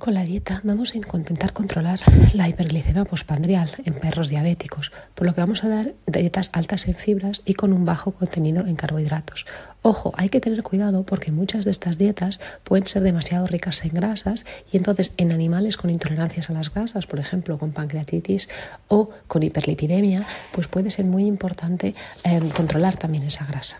Con la dieta vamos a intentar controlar la hiperglicemia postpandrial en perros diabéticos, por lo que vamos a dar dietas altas en fibras y con un bajo contenido en carbohidratos. Ojo, hay que tener cuidado porque muchas de estas dietas pueden ser demasiado ricas en grasas y entonces en animales con intolerancias a las grasas, por ejemplo con pancreatitis o con hiperlipidemia, pues puede ser muy importante eh, controlar también esa grasa.